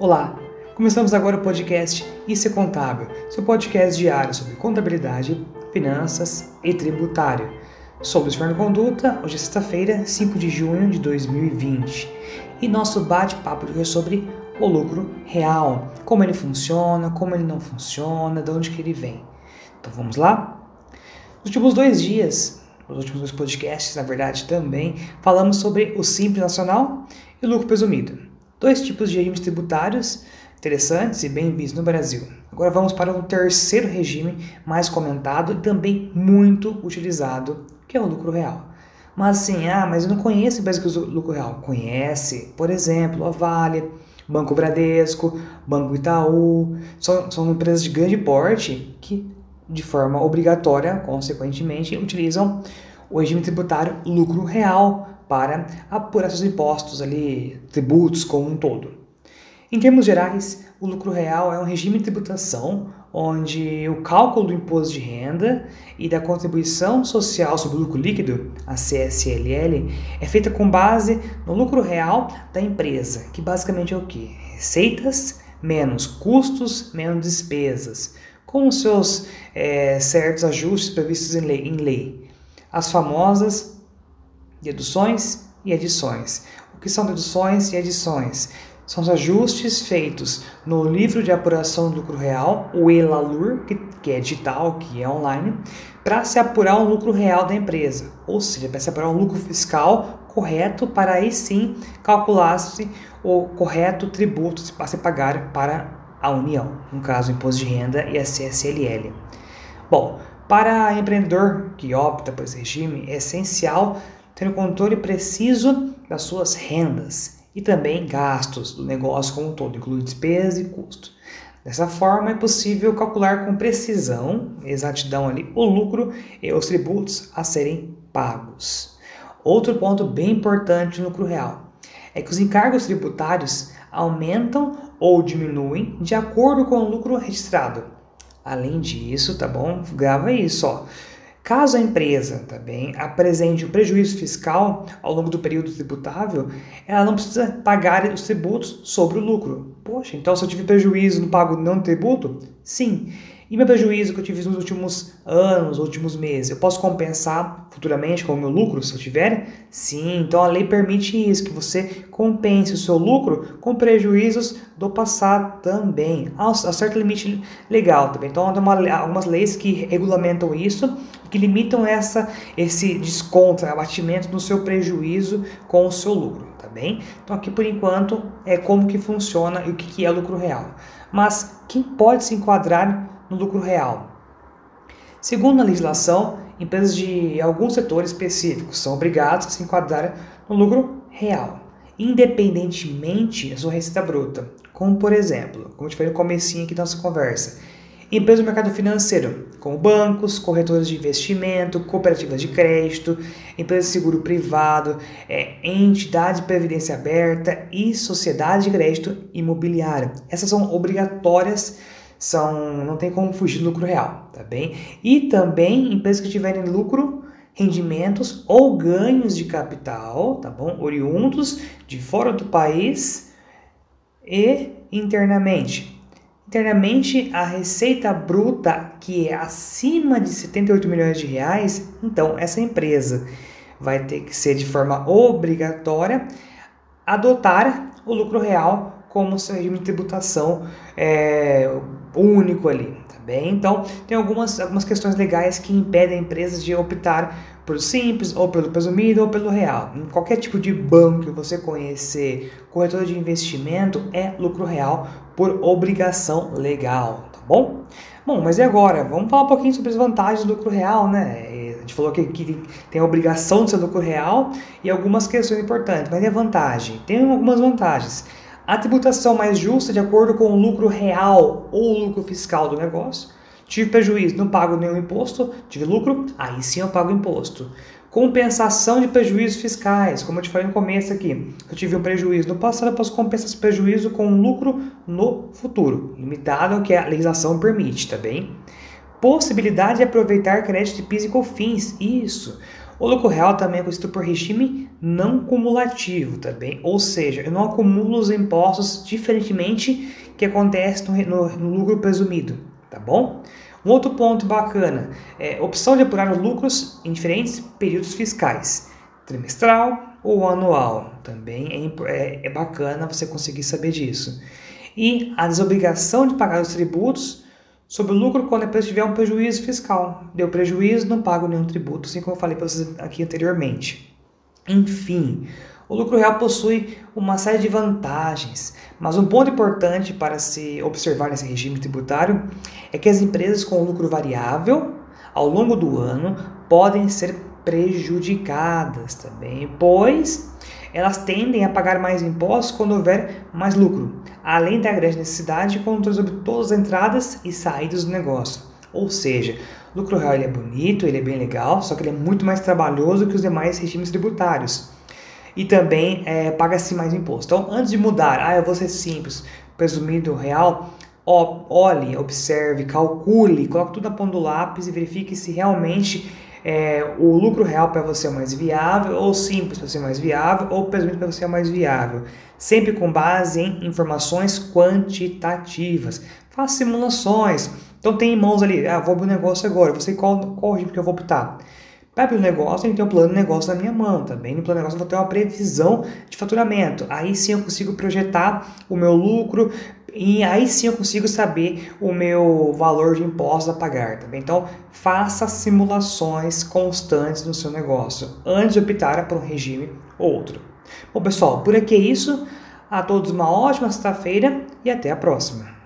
Olá, começamos agora o podcast Isso é Contábil, seu podcast diário sobre contabilidade, finanças e tributário. Sou Luiz Fernando Conduta, hoje é sexta-feira, 5 de junho de 2020, e nosso bate-papo de hoje é sobre o lucro real, como ele funciona, como ele não funciona, de onde que ele vem. Então vamos lá? Nos últimos dois dias, nos últimos dois podcasts, na verdade, também falamos sobre o Simples Nacional e o lucro presumido dois tipos de regimes tributários interessantes e bem vistos no Brasil. Agora vamos para um terceiro regime mais comentado e também muito utilizado, que é o lucro real. Mas assim, ah, mas eu não conheço empresas que usam lucro real. Conhece, por exemplo, a Vale, Banco Bradesco, Banco Itaú, são, são empresas de grande porte que, de forma obrigatória, consequentemente, utilizam o regime tributário lucro real para apurar seus impostos ali, tributos como um todo. Em termos gerais, o lucro real é um regime de tributação onde o cálculo do imposto de renda e da contribuição social sobre o lucro líquido, a CSLL, é feita com base no lucro real da empresa, que basicamente é o que? Receitas menos custos menos despesas, com os seus é, certos ajustes previstos em lei, em lei. As famosas deduções e edições. O que são deduções e edições? São os ajustes feitos no livro de apuração do lucro real, o ELALUR, que, que é digital, que é online, para se apurar o lucro real da empresa, ou seja, para se apurar um lucro fiscal correto para aí sim calcular-se o correto tributo a se pagar para a União, no caso o Imposto de Renda e a CSLL. Bom, para empreendedor que opta por esse regime, é essencial ter um controle preciso das suas rendas e também gastos do negócio como um todo, incluindo despesas e custos. Dessa forma, é possível calcular com precisão, exatidão ali, o lucro e os tributos a serem pagos. Outro ponto bem importante no lucro real é que os encargos tributários aumentam ou diminuem de acordo com o lucro registrado. Além disso, tá bom? Grava isso, ó. Caso a empresa também apresente um prejuízo fiscal ao longo do período tributável, ela não precisa pagar os tributos sobre o lucro. Poxa, então se eu tive prejuízo, não pago não tributo? Sim. E meu prejuízo que eu tive nos últimos anos, últimos meses, eu posso compensar futuramente com o meu lucro, se eu tiver? Sim, então a lei permite isso, que você compense o seu lucro com prejuízos do passado também, a certo limite legal também. Então, uma, algumas leis que regulamentam isso, que limitam essa, esse desconto, abatimento no seu prejuízo com o seu lucro, tá bem? Então, aqui por enquanto é como que funciona e o que é lucro real. Mas quem pode se enquadrar no lucro real. Segundo a legislação, empresas de alguns setores específicos são obrigadas a se enquadrar no lucro real, independentemente da sua receita bruta. Como, por exemplo, como eu te falei no comecinho aqui da nossa conversa, empresas do mercado financeiro, como bancos, corretores de investimento, cooperativas de crédito, empresas de seguro privado, é, entidade de previdência aberta e sociedade de crédito imobiliária. Essas são obrigatórias são não tem como fugir do lucro real, tá bem? E também empresas que tiverem lucro, rendimentos ou ganhos de capital, tá bom? Oriundos de fora do país e internamente. Internamente, a receita bruta que é acima de 78 milhões de reais, então essa empresa vai ter que ser de forma obrigatória adotar o lucro real como seu regime de tributação é, único ali, tá bem? Então, tem algumas, algumas questões legais que impedem empresas de optar por simples, ou pelo presumido, ou pelo real. Em qualquer tipo de banco que você conhecer, corretor de investimento, é lucro real por obrigação legal, tá bom? Bom, mas e agora? Vamos falar um pouquinho sobre as vantagens do lucro real, né? A gente falou que, que tem a obrigação de ser lucro real e algumas questões importantes, mas a vantagem? Tem algumas vantagens. A tributação mais justa de acordo com o lucro real ou lucro fiscal do negócio. Tive prejuízo, não pago nenhum imposto. Tive lucro, aí sim eu pago imposto. Compensação de prejuízos fiscais, como eu te falei no começo aqui. Eu tive um prejuízo no passado, eu posso compensar esse prejuízo com um lucro no futuro, limitado ao que a legislação permite, tá bem? Possibilidade de aproveitar crédito de PIS e COFINS, isso. O lucro real também é conhecido por regime não cumulativo também, ou seja, eu não acumulo os impostos diferentemente que acontece no, no, no lucro presumido, tá bom? Um outro ponto bacana é opção de apurar os lucros em diferentes períodos fiscais, trimestral ou anual. Também é, é, é bacana você conseguir saber disso. E a desobrigação de pagar os tributos sobre o lucro quando a tiver um prejuízo fiscal. Deu prejuízo, não pago nenhum tributo, assim como eu falei para vocês aqui anteriormente. Enfim, o lucro real possui uma série de vantagens, mas um ponto importante para se observar nesse regime tributário é que as empresas com lucro variável ao longo do ano podem ser prejudicadas também, pois elas tendem a pagar mais impostos quando houver mais lucro, além da grande necessidade de controle sobre todas as entradas e saídas do negócio. Ou seja, o lucro real ele é bonito, ele é bem legal, só que ele é muito mais trabalhoso que os demais regimes tributários. E também é, paga-se mais imposto. Então, antes de mudar, ah, eu vou ser simples, presumido real, olhe, observe, calcule, coloque tudo na ponta do lápis e verifique se realmente é, o lucro real para você é mais viável, ou simples para você é mais viável, ou presumido para você é mais viável. Sempre com base em informações quantitativas. Faça simulações. Então tem em mãos ali, ah, vou abrir um negócio agora, você qual, qual regime que eu vou optar? Para abrir um negócio, tem que um plano de negócio na minha mão também. No plano de negócio, eu vou ter uma previsão de faturamento. Aí sim eu consigo projetar o meu lucro, e aí sim eu consigo saber o meu valor de impostos a pagar, tá bem? Então, faça simulações constantes no seu negócio antes de optar por um regime ou outro. Bom, pessoal, por aqui é isso. A todos uma ótima sexta-feira e até a próxima.